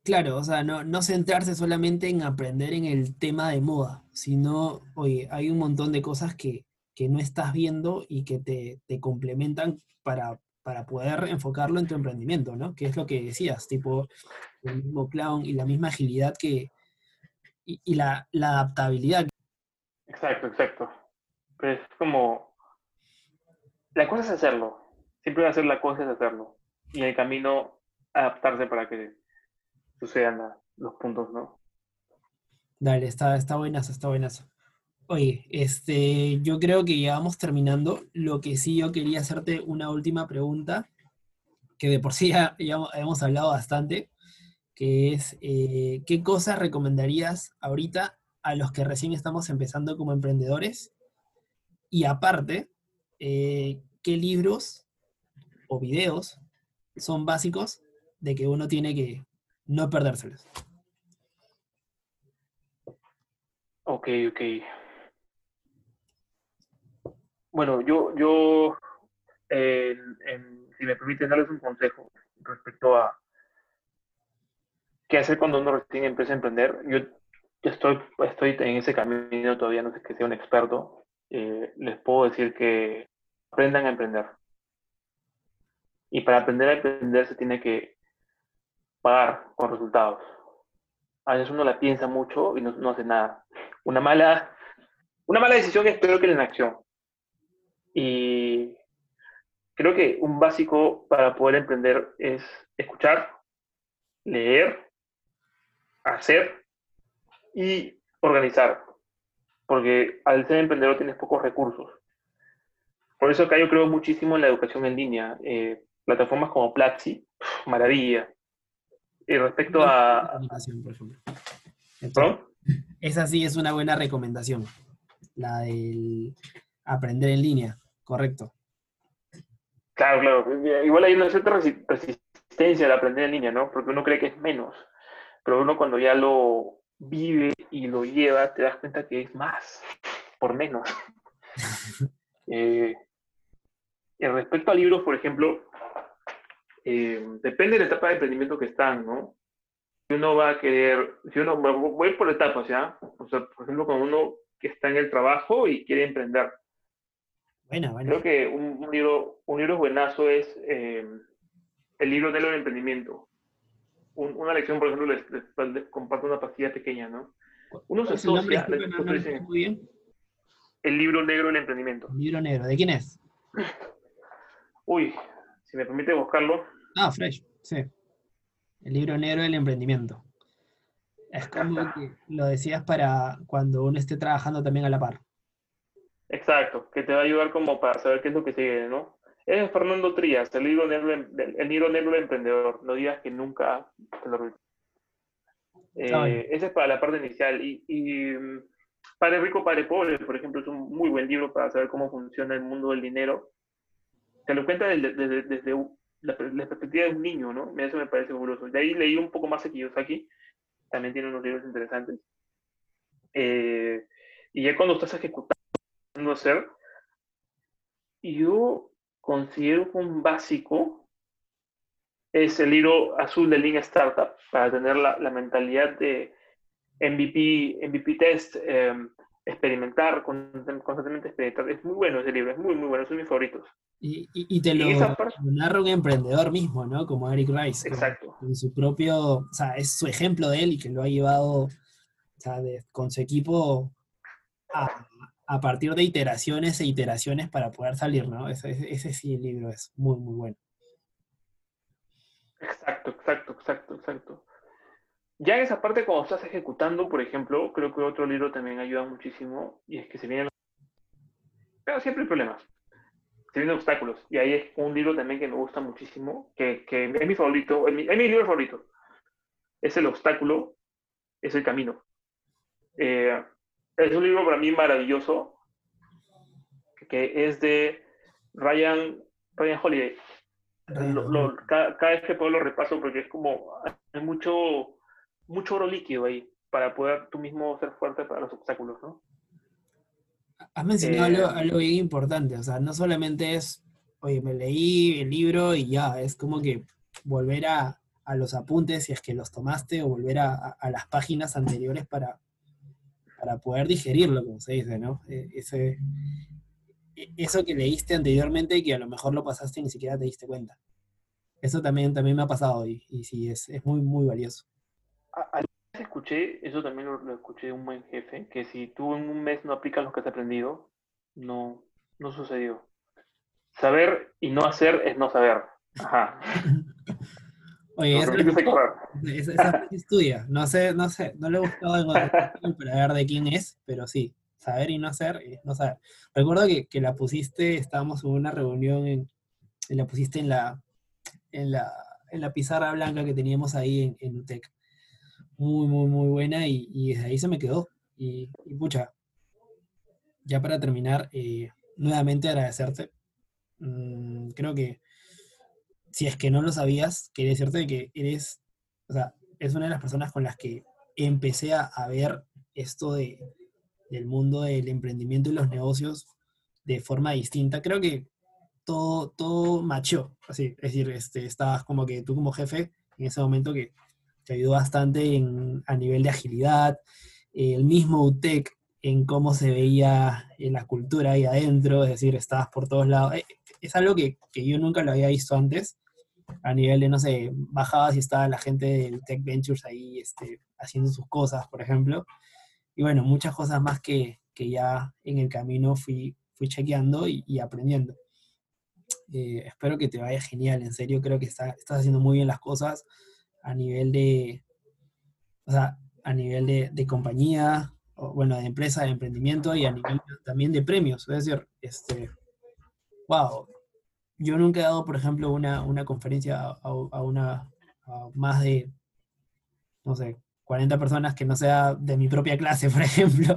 Claro, o sea, no, no centrarse solamente en aprender en el tema de moda, sino, oye, hay un montón de cosas que, que no estás viendo y que te, te complementan para, para poder enfocarlo en tu emprendimiento, ¿no? Que es lo que decías, tipo el mismo clown y la misma agilidad que, y, la, adaptabilidad. Exacto, exacto. Pues es como, la cosa es hacerlo, siempre va a ser la cosa es hacerlo, y en el camino adaptarse para que sucedan los puntos, ¿no? Dale, está, está buenazo, está buenazo. Oye, este, yo creo que ya vamos terminando. Lo que sí yo quería hacerte una última pregunta, que de por sí ya, hemos hablado bastante, que es, eh, ¿qué cosas recomendarías ahorita a los que recién estamos empezando como emprendedores? Y aparte, eh, ¿qué libros o videos son básicos de que uno tiene que no perdérselos? Ok, ok. Bueno, yo, yo si me permiten darles un consejo respecto a qué hacer cuando uno recién empieza a emprender. Yo, estoy, estoy en ese camino todavía, no sé que sea un experto. Eh, les puedo decir que aprendan a emprender. Y para aprender a emprender se tiene que pagar con resultados. A veces uno la piensa mucho y no, hace nada. Una mala, una mala decisión es peor que la inacción. Y creo que un básico para poder emprender es escuchar, leer, hacer y organizar. Porque al ser emprendedor tienes pocos recursos. Por eso acá yo creo muchísimo en la educación en línea. Eh, plataformas como Platzi, maravilla. Y respecto a... Esa sí es una buena recomendación. La del aprender en línea, correcto. Claro, claro. Igual hay una cierta resistencia al aprender en línea, ¿no? Porque uno cree que es menos. Pero uno cuando ya lo vive y lo lleva, te das cuenta que es más, por menos. eh, respecto a libros, por ejemplo, eh, depende de la etapa de emprendimiento que están, ¿no? Si uno va a querer, si uno, voy por etapas, ¿ya? O sea, por ejemplo, cuando uno que está en el trabajo y quiere emprender, Bueno, bueno. Creo que un, un libro, un libro buenazo es eh, el libro de del emprendimiento. Un- una lección, por ejemplo, les, les- les comparto una pastilla pequeña, ¿no? Uno se asocia, lo muy bien. el libro negro del emprendimiento. Libro negro. ¿De quién es? Uy, si me permite buscarlo. Ah, Fresh, sí. El libro negro del emprendimiento. Es como que lo decías para cuando uno esté trabajando también a la par. Exacto, que te va a ayudar como para saber qué es lo que sigue, ¿no? Es Fernando Trías, el libro negro, el libro negro del emprendedor. No digas que nunca te lo. Eh, ese es para la parte inicial. Y, y Padre Rico, Padre Pobre, por ejemplo, es un muy buen libro para saber cómo funciona el mundo del dinero. Te lo cuenta desde, desde- desde la perspectiva de un niño, ¿no? Eso me parece fabuloso. De ahí leí un poco más a Kiyosaki. También tiene unos libros interesantes. Eh, y ya cuando estás ejecutando no hacer, yo considero que un básico es el libro azul de Lean Startup para tener la, la mentalidad de MVP, MVP test, eh, experimentar, con- constantemente experimentar. Es muy bueno ese libro, es muy, muy bueno, son mis favoritos. Y, y- y te lo, lo narra un emprendedor mismo, ¿no? Como Eric Rice. Exacto. Con su propio, o sea, es su ejemplo de él y que lo ha llevado, o sea, de- con su equipo a, a partir de iteraciones e iteraciones para poder salir, ¿no? Ese, sí el libro es muy, muy bueno. Exacto, exacto, exacto, exacto. Ya en esa parte, cuando estás ejecutando, por ejemplo, creo que otro libro también ayuda muchísimo y es que se vienen. Pero siempre hay problemas. Se vienen obstáculos. Y ahí es un libro también que me gusta muchísimo, que, que es mi favorito, es mi, es mi libro favorito. Es El obstáculo, es el camino. Eh, es un libro para mí maravilloso, que es de Ryan, Ryan Holiday. Lo- lo- cada, cada vez que puedo lo repaso porque es como hay mucho mucho oro líquido ahí para poder tú mismo ser fuerte para los obstáculos, ¿no? Has mencionado Eh, algo, algo bien importante, o sea, no solamente es, oye, me leí el libro y ya, es como que volver a, a los apuntes si es que los tomaste o volver a, a- a las páginas anteriores para, para poder digerirlo, como se dice, ¿no? Eh, Ese, e- eso que leíste anteriormente y que a lo mejor lo pasaste y ni siquiera te diste cuenta. Eso también, también me ha pasado y, y sí, es, es muy, muy valioso. A- a- escuché, eso también lo, lo escuché de un buen jefe, que si tú en un mes no aplicas lo que has aprendido, no, no sucedió. Saber y no hacer es no saber. Ajá. Oye, esa, esa frase es tuya. No sé, no sé, no le he en otro sitio para ver de quién es, pero sí, saber y no hacer es no saber. Recuerdo que, que la pusiste, estábamos en una reunión en, y la pusiste en la, en la, en la pizarra blanca que teníamos ahí en, en UTEC. Muy, muy, muy buena y, y desde ahí se me quedó. Y, y pucha, ya para terminar, eh, nuevamente agradecerte. Mm, creo que si es que no lo sabías, quería decirte que eres, o sea, es una de las personas con las que empecé a, ver esto de, del mundo del emprendimiento y los negocios de forma distinta. Creo que todo, todo machó, así, es decir, este, estabas como que tú como jefe en ese momento que te ayudó bastante en, a nivel de agilidad, el mismo UTEC en cómo se veía en la cultura ahí adentro, es decir, estabas por todos lados. Es algo que, que yo nunca lo había visto antes, a nivel de, no sé, bajabas y estaba la gente del Tech Ventures ahí este, haciendo sus cosas, por ejemplo. Y bueno, muchas cosas más que, que ya en el camino fui, fui chequeando y, aprendiendo. Eh, espero que te vaya genial, en serio, creo que está, estás haciendo muy bien las cosas a nivel de, o sea, a nivel de, de compañía, bueno, de empresa, de emprendimiento y a nivel también de premios. Es decir, este, wow, yo nunca he dado, por ejemplo, una, una conferencia a, una más de, no sé, 40 personas que no sea de mi propia clase, por ejemplo.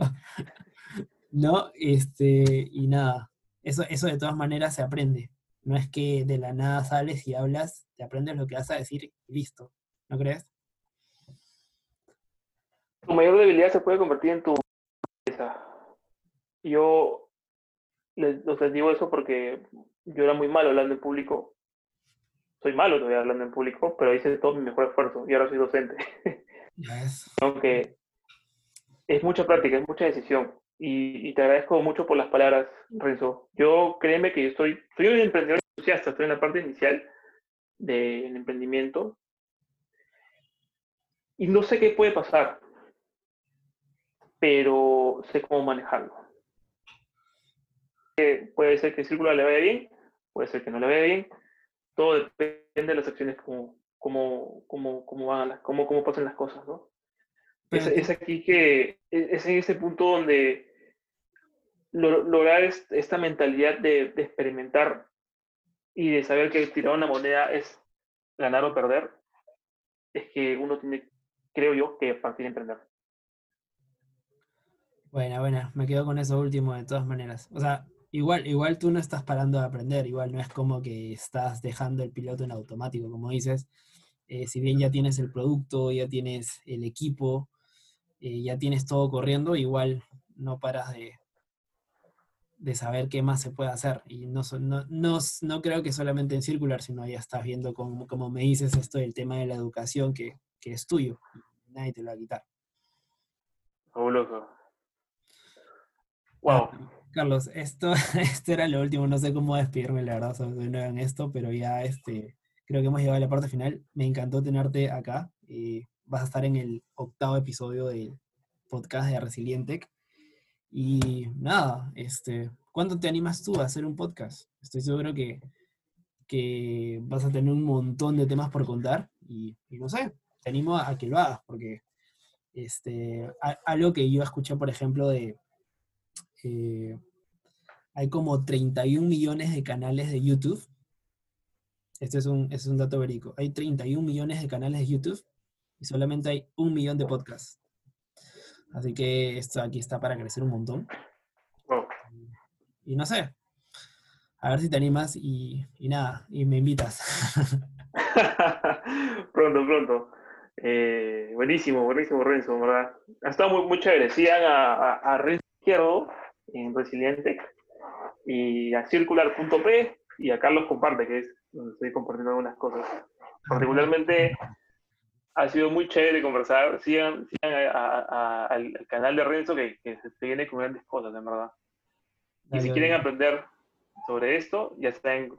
¿No? Este, y nada, eso, eso de todas maneras se aprende. No es que de la nada sales y hablas, te aprendes lo que vas a decir y listo. ¿No crees? Tu mayor debilidad se puede convertir en tu. Yo les, o sea, digo eso porque yo era muy malo hablando en público. Soy malo todavía hablando en público, pero hice todo mi mejor esfuerzo y ahora soy docente. Ya es. Aunque es mucha práctica, es mucha decisión. y, te agradezco mucho por las palabras, Renzo. Yo créeme que soy, soy un emprendedor entusiasta, estoy en la parte inicial del emprendimiento y no sé qué puede pasar, pero sé cómo manejarlo. Puede ser que el círculo le vaya bien, puede ser que no le vaya bien, todo depende de las acciones como, como, como, como, van cómo, cómo pasan las cosas, ¿no? Es, aquí que, es en ese punto donde lograr esta mentalidad de, de, experimentar y de saber que tirar una moneda es ganar o perder, es que uno tiene, creo yo, que partir a emprender. Buena, buena, me quedo con eso último de todas maneras. O sea, igual, igual tú no estás parando de aprender, igual no es como que estás dejando el piloto en automático, como dices. Eh, si bien ya tienes el producto, ya tienes el equipo, eh, ya tienes todo corriendo, igual no paras de, de saber qué más se puede hacer. Y no, no, no, no creo que solamente en circular, sino ya estás viendo como, como me dices esto del tema de la educación que, que es tuyo. Nadie te lo va a quitar. Fabuloso. Wow. Carlos, esto, esto era lo último. No sé cómo despedirme, la verdad, sobre en esto, pero ya este, creo que hemos llegado a la parte final. Me encantó tenerte acá. y vas a estar en el octavo episodio del podcast de Resilientec. Y nada, este, ¿cuándo te animas tú a hacer un podcast? Estoy seguro que, que vas a tener un montón de temas por contar y, no sé, te animo a, que lo hagas porque este, algo que yo escuché, por ejemplo, de... Eh, hay como 31 millones de canales de YouTube. Este es un, es un dato verídico. Hay 31 millones de canales de YouTube y solamente hay un millón de podcasts. Así que esto aquí está para crecer un montón. Y no sé, a ver si te animas y, nada, y me invitas. pronto, pronto. Eh, buenísimo, buenísimo, Renzo, ¿verdad? Ha estado muy, muy chévere. Sigan a, a, Renzo Izquierdo en Resiliente y a circular.p y a Carlos Comparte, que es donde estoy compartiendo algunas cosas. Particularmente ha sido muy chévere conversar. Sigan, al, canal de Renzo que, se viene con grandes cosas, en verdad. Y si quieren aprender sobre esto, ya saben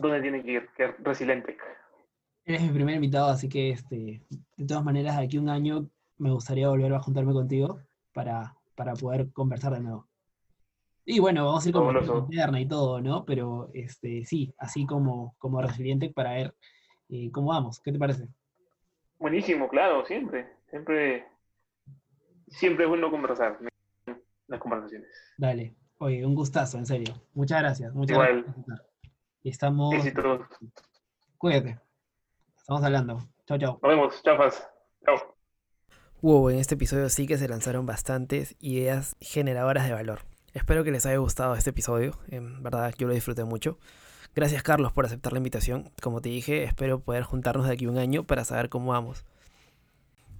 dónde tienen que ir, que es Resiliente. Eres mi primer invitado, así que este, de todas maneras, aquí un año me gustaría volver a juntarme contigo para, para poder conversar de nuevo. Y bueno, vamos a ir con interna y todo, ¿no? Pero este, sí, así como, como Resiliente para ver eh, cómo vamos. ¿Qué te parece? Buenísimo, claro, siempre. Siempre, siempre es bueno conversar las conversaciones. Dale. Oye, un gustazo, en serio. Muchas gracias. Muchas gracias. Y estamos. Cuídate. Estamos hablando. Chao, chao. Nos vemos. Chafas. Chao. Wow, en este episodio sí que se lanzaron bastantes ideas generadoras de valor. Espero que les haya gustado este episodio. En verdad, yo lo disfruté mucho. Gracias Carlos por aceptar la invitación. Como te dije, espero poder juntarnos de aquí un año para saber cómo vamos.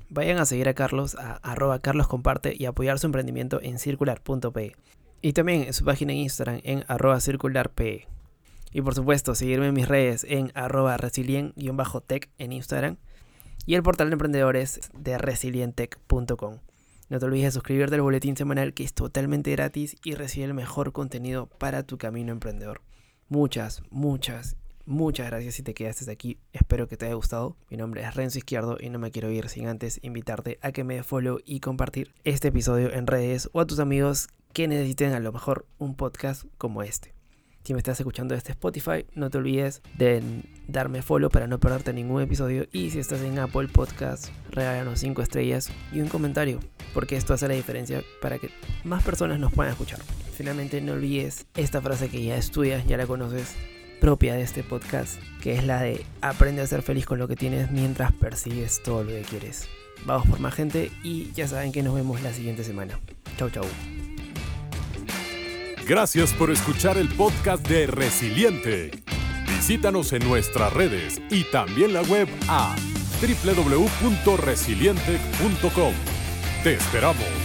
Vayan a seguir a Carlos a arroba carloscomparte y apoyar su emprendimiento en circular.pe. Y también en su página en Instagram en arroba circularpe. Y por supuesto, seguirme en mis redes en arroba resilient-tech en Instagram y el portal de emprendedores de resilientech.com. No te olvides de suscribirte al boletín semanal que es totalmente gratis y recibe el mejor contenido para tu camino emprendedor. Muchas, muchas, muchas gracias si te quedaste aquí. Espero que te haya gustado. Mi nombre es Renzo Izquierdo y no me quiero ir sin antes invitarte a que me follow y compartir este episodio en redes o a tus amigos que necesiten a lo mejor un podcast como este. Si me estás escuchando desde Spotify, no te olvides de darme follow para no perderte ningún episodio. Y si estás en Apple Podcast, regálanos 5 estrellas y un comentario, porque esto hace la diferencia para que más personas nos puedan escuchar. Finalmente, no olvides esta frase que ya estudias, ya la conoces, propia de este podcast, que es la de aprende a ser feliz con lo que tienes mientras persigues todo lo que quieres. Vamos por más gente y ya saben que nos vemos la siguiente semana. Chau, chau. Gracias por escuchar el podcast de Resiliente. Visítanos en nuestras redes y también la web a www.resiliente.com. Te esperamos.